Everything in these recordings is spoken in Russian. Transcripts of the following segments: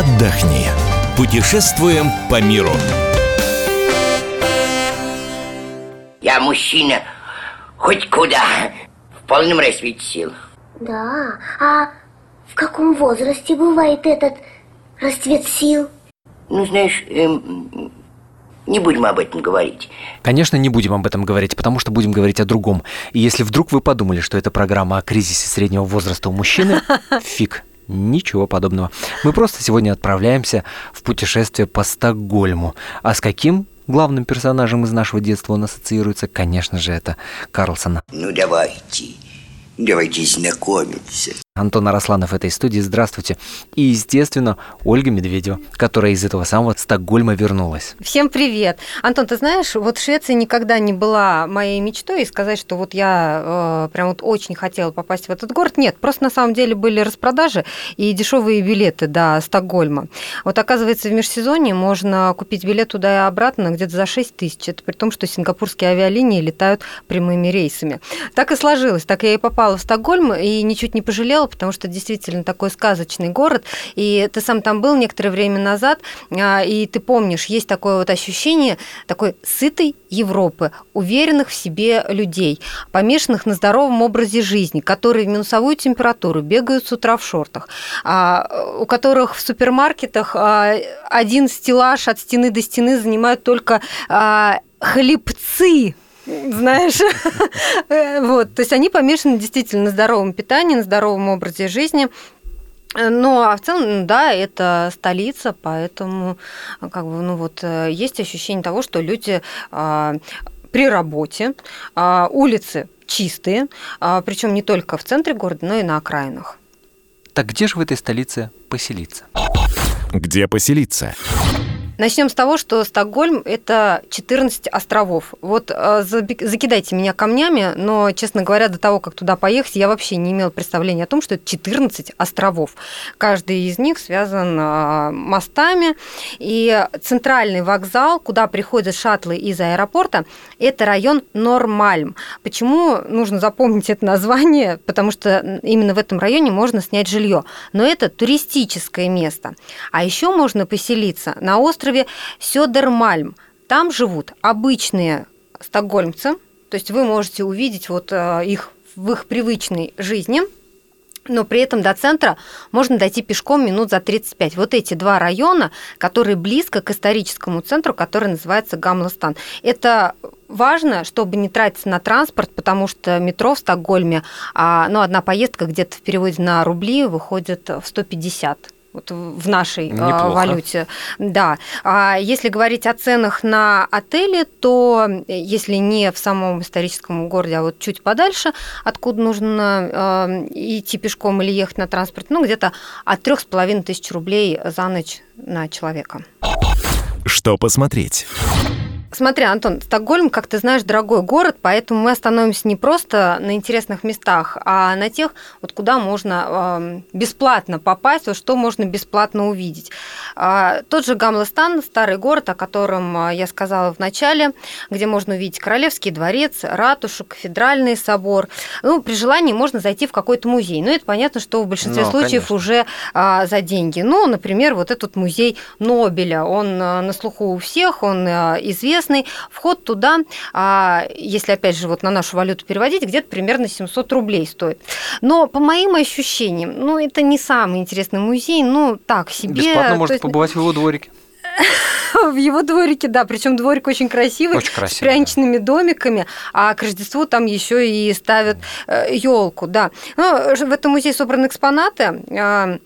отдохни. Путешествуем по миру. Я мужчина хоть куда, в полном расцвете сил. Да, а в каком возрасте бывает этот расцвет сил? Ну, знаешь, эм, не будем об этом говорить. Конечно, не будем об этом говорить, потому что будем говорить о другом. И если вдруг вы подумали, что это программа о кризисе среднего возраста у мужчины, фиг. Ничего подобного. Мы просто сегодня отправляемся в путешествие по Стокгольму. А с каким главным персонажем из нашего детства он ассоциируется? Конечно же, это Карлсон. Ну, давайте. Давайте знакомиться. Антон Арасланов этой студии, здравствуйте. И, естественно, Ольга Медведева, которая из этого самого Стокгольма вернулась. Всем привет. Антон, ты знаешь, вот Швеция никогда не была моей мечтой, и сказать, что вот я э, прям вот очень хотела попасть в этот город, нет, просто на самом деле были распродажи и дешевые билеты до Стокгольма. Вот оказывается, в межсезонье можно купить билет туда и обратно где-то за 6 тысяч, это при том, что сингапурские авиалинии летают прямыми рейсами. Так и сложилось, так я и попала в Стокгольм, и ничуть не пожалела, потому что действительно такой сказочный город, и ты сам там был некоторое время назад, а, и ты помнишь, есть такое вот ощущение такой сытой Европы, уверенных в себе людей, помешанных на здоровом образе жизни, которые в минусовую температуру бегают с утра в шортах, а, у которых в супермаркетах а, один стеллаж от стены до стены занимают только хлебцы, знаешь. вот, то есть они помешаны действительно на здоровом питании, на здоровом образе жизни. Ну, а в целом, да, это столица, поэтому как бы, ну вот, есть ощущение того, что люди а, при работе, а, улицы чистые, а, причем не только в центре города, но и на окраинах. Так где же в этой столице поселиться? Где поселиться? Начнем с того, что Стокгольм – это 14 островов. Вот э, закидайте меня камнями, но, честно говоря, до того, как туда поехать, я вообще не имела представления о том, что это 14 островов. Каждый из них связан э, мостами. И центральный вокзал, куда приходят шаттлы из аэропорта, это район Нормальм. Почему нужно запомнить это название? Потому что именно в этом районе можно снять жилье. Но это туристическое место. А еще можно поселиться на острове Сёдермальм. Там живут обычные стокгольмцы, то есть вы можете увидеть вот э, их в их привычной жизни, но при этом до центра можно дойти пешком минут за 35. Вот эти два района, которые близко к историческому центру, который называется Гамластан. Это важно, чтобы не тратиться на транспорт, потому что метро в Стокгольме, а, ну, одна поездка где-то в переводе на рубли выходит в 150 вот в нашей а, Неплохо. валюте. Да. А если говорить о ценах на отели, то если не в самом историческом городе, а вот чуть подальше, откуда нужно э, идти пешком или ехать на транспорт, ну где-то от трех с половиной тысяч рублей за ночь на человека. Что посмотреть? Смотри, Антон, Стокгольм, как ты знаешь, дорогой город, поэтому мы остановимся не просто на интересных местах, а на тех, вот куда можно э, бесплатно попасть, вот что можно бесплатно увидеть. Э, тот же Гамлестан, старый город, о котором а, я сказала в начале, где можно увидеть Королевский дворец, ратушу, кафедральный собор. Ну, при желании можно зайти в какой-то музей. Но это понятно, что в большинстве ну, случаев конечно. уже э, за деньги. Ну, например, вот этот музей Нобеля, он на слуху у всех, он известен известный. Вход туда, а, если опять же вот на нашу валюту переводить, где-то примерно 700 рублей стоит. Но по моим ощущениям, ну это не самый интересный музей, ну так себе. Бесплатно может есть... побывать в его дворике в его дворике, да, причем дворик очень красивый, очень красивый с пряничными да. домиками, а к Рождеству там еще и ставят елку, э, да. Ну, в этом музее собраны экспонаты а,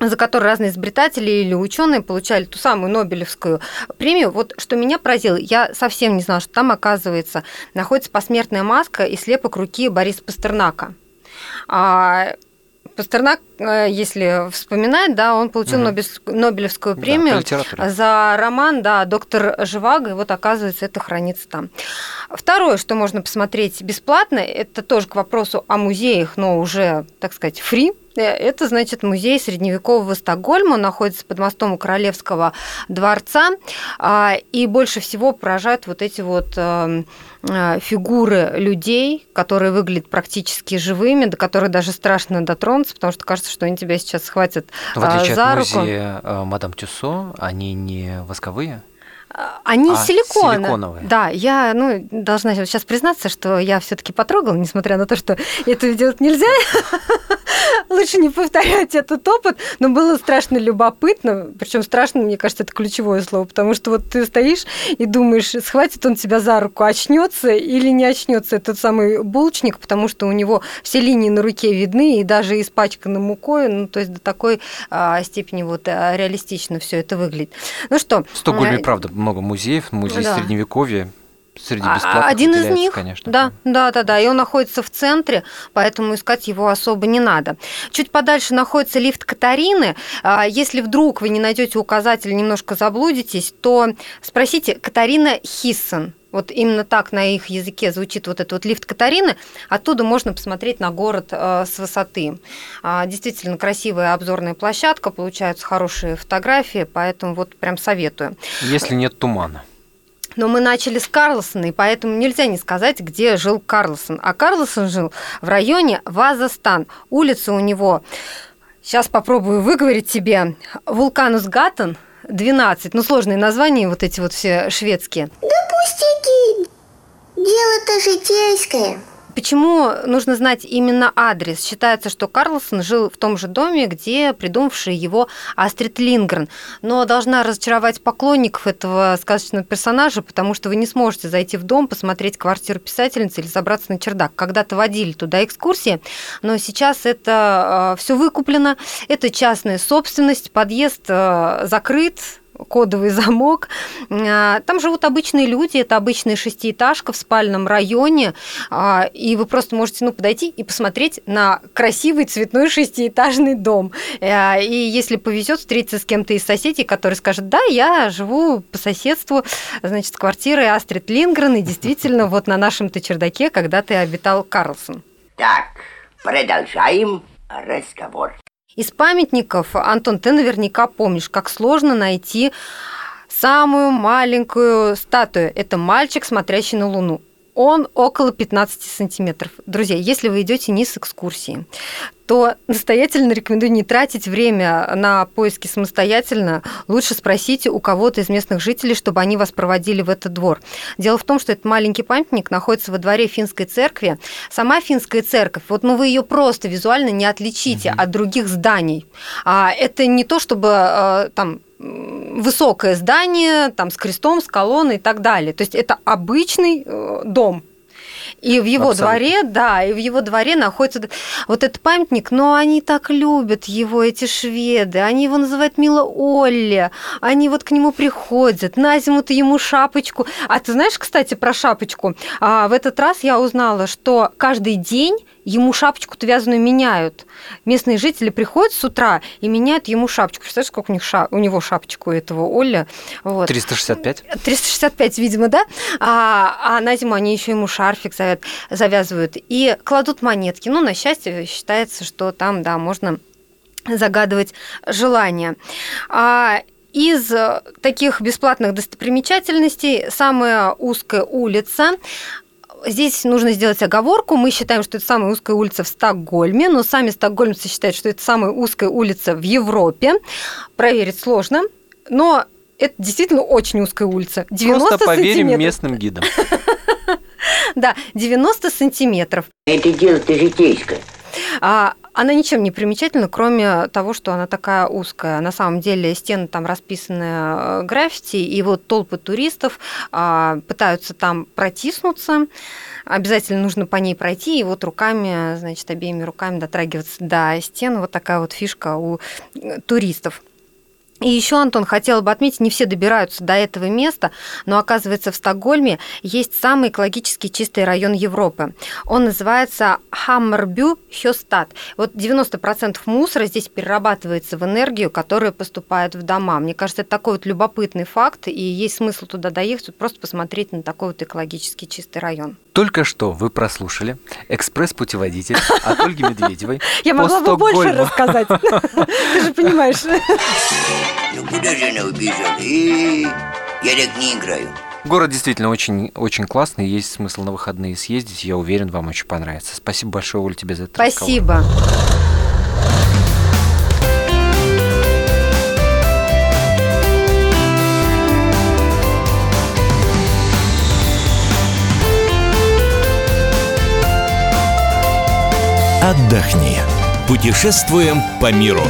за который разные изобретатели или ученые получали ту самую Нобелевскую премию. Вот что меня поразило, я совсем не знала, что там, оказывается, находится посмертная маска и слепок руки Бориса Пастернака. А Пастернак, если вспоминать, да, он получил угу. Нобелевскую премию да, за роман, да, «Доктор Живаго», и вот, оказывается, это хранится там. Второе, что можно посмотреть бесплатно, это тоже к вопросу о музеях, но уже, так сказать, фри, Э, Это, значит, музей средневекового Стокгольма. Он находится под мостом у Королевского дворца. А, И больше всего поражают вот эти вот э, фигуры людей, которые выглядят практически живыми, до которых даже страшно дотронуться, потому что кажется, что они тебя сейчас схватят В отличие а, за от руку. музея э, Мадам Тюссо, они не восковые. Они А, силиконы. силиконовые. Да, я ну, должна сейчас признаться, что я все-таки потрогала, несмотря на то, что это делать нельзя. Лучше не повторять этот опыт, но было страшно любопытно. Причем страшно, мне кажется, это ключевое слово, потому что вот ты стоишь и думаешь, схватит он тебя за руку, очнется или не очнется этот самый булочник, потому что у него все линии на руке видны и даже испачканы мукой, ну то есть до такой а, степени вот а, реалистично все это выглядит. Ну что, В Стокгольме, э, правда, много музеев, музей Да. средневековья среди а- бесплатных Один из них, конечно. да, да, да, да, и он находится в центре, поэтому искать его особо не надо. Чуть подальше находится лифт Катарины. А, Если вдруг вы не найдете указатель, немножко заблудитесь, то спросите Катарина Хиссен. Вот именно так на их языке звучит вот этот вот лифт Катарины. Оттуда можно посмотреть на город с высоты. А, Действительно красивая обзорная площадка, получаются хорошие фотографии, поэтому вот прям советую. Если нет тумана. Но мы начали с Карлсона, и поэтому нельзя не сказать, где жил Карлсон. А Карлсон жил в районе Вазастан. Улица у него, сейчас попробую выговорить тебе, Вулканус Гаттен, 12. Ну, сложные названия, вот эти вот все шведские. Да пустяки. Дело-то житейское. Почему нужно знать именно адрес? Считается, что Карлсон жил в том же доме, где придумавший его Астрид Лингрен. Но должна разочаровать поклонников этого сказочного персонажа, потому что вы не сможете зайти в дом, посмотреть квартиру писательницы или забраться на чердак. Когда-то водили туда экскурсии, но сейчас это все выкуплено, это частная собственность, подъезд э, закрыт, кодовый замок. А, Там живут обычные люди, это обычная шестиэтажка в спальном районе, а, и вы просто можете ну, подойти и посмотреть на красивый цветной шестиэтажный дом. А, И если повезет, встретиться с кем-то из соседей, который скажет, да, я живу по соседству, значит, с квартирой Астрид Лингрен, и действительно, вот на нашем-то чердаке когда-то обитал Карлсон. Так, продолжаем разговор. Из памятников, Антон, ты наверняка помнишь, как сложно найти самую маленькую статую. Это мальчик, смотрящий на Луну. Он около 15 сантиметров. Друзья, если вы идете не с экскурсии, то настоятельно рекомендую не тратить время на поиски самостоятельно. Лучше спросите у кого-то из местных жителей, чтобы они вас проводили в этот двор. Дело в том, что этот маленький памятник находится во дворе финской церкви. Сама финская церковь, вот ну вы ее просто визуально не отличите от других зданий. А это не то, чтобы э, там высокое здание, там с крестом, с колонной и так далее. То есть это обычный э, дом. И в его Абсолютно. дворе, да, и в его дворе находится вот этот памятник, но они так любят его, эти шведы, они его называют Мила Олли, они вот к нему приходят, на зиму-то ему шапочку. А ты знаешь, кстати, про шапочку? А, в этот раз я узнала, что каждый день ему шапочку-то вязаную меняют. Местные жители приходят с утра и меняют ему шапочку. Представляешь, сколько у, них ша- у него шапочку у этого Олля? Вот. 365? 365, видимо, да? А, а на зиму они еще ему шарфик завя- завязывают и кладут монетки. Ну, на счастье, считается, что там, да, можно загадывать желания. А, из таких бесплатных достопримечательностей самая узкая улица Здесь нужно сделать оговорку. Мы считаем, что это самая узкая улица в Стокгольме, но сами стокгольмцы считают, что это самая узкая улица в Европе. Проверить сложно, но это действительно очень узкая улица. 90 Просто поверим сантиметров. местным гидам. Да, 90 сантиметров. Это дело-то житейское. А, она ничем не примечательна, кроме того, что она такая узкая. На самом деле стены там расписаны э, граффити, и вот толпы туристов а, пытаются там протиснуться. Обязательно нужно по ней пройти, и вот руками, значит, обеими руками дотрагиваться до стен. Вот такая вот фишка у э, туристов. И еще, Антон, хотела бы отметить, не все добираются до этого места, но оказывается в Стокгольме есть самый экологически чистый район Европы. Он называется Хаммербю Хёстад. Вот 90% мусора здесь перерабатывается в энергию, которая поступает в дома. Мне кажется, это такой вот любопытный факт, и есть смысл туда доехать, просто посмотреть на такой вот экологически чистый район. Только что вы прослушали экспресс-путеводитель от Ольги Медведевой. Я могла бы больше рассказать. Ты же понимаешь. Ну куда же она убежала? Э, Я так не играю. Город действительно очень, очень классный, есть смысл на выходные съездить, я уверен, вам очень понравится. Спасибо большое, Оль, тебе за разговор. Спасибо. Отдохни. Путешествуем по миру.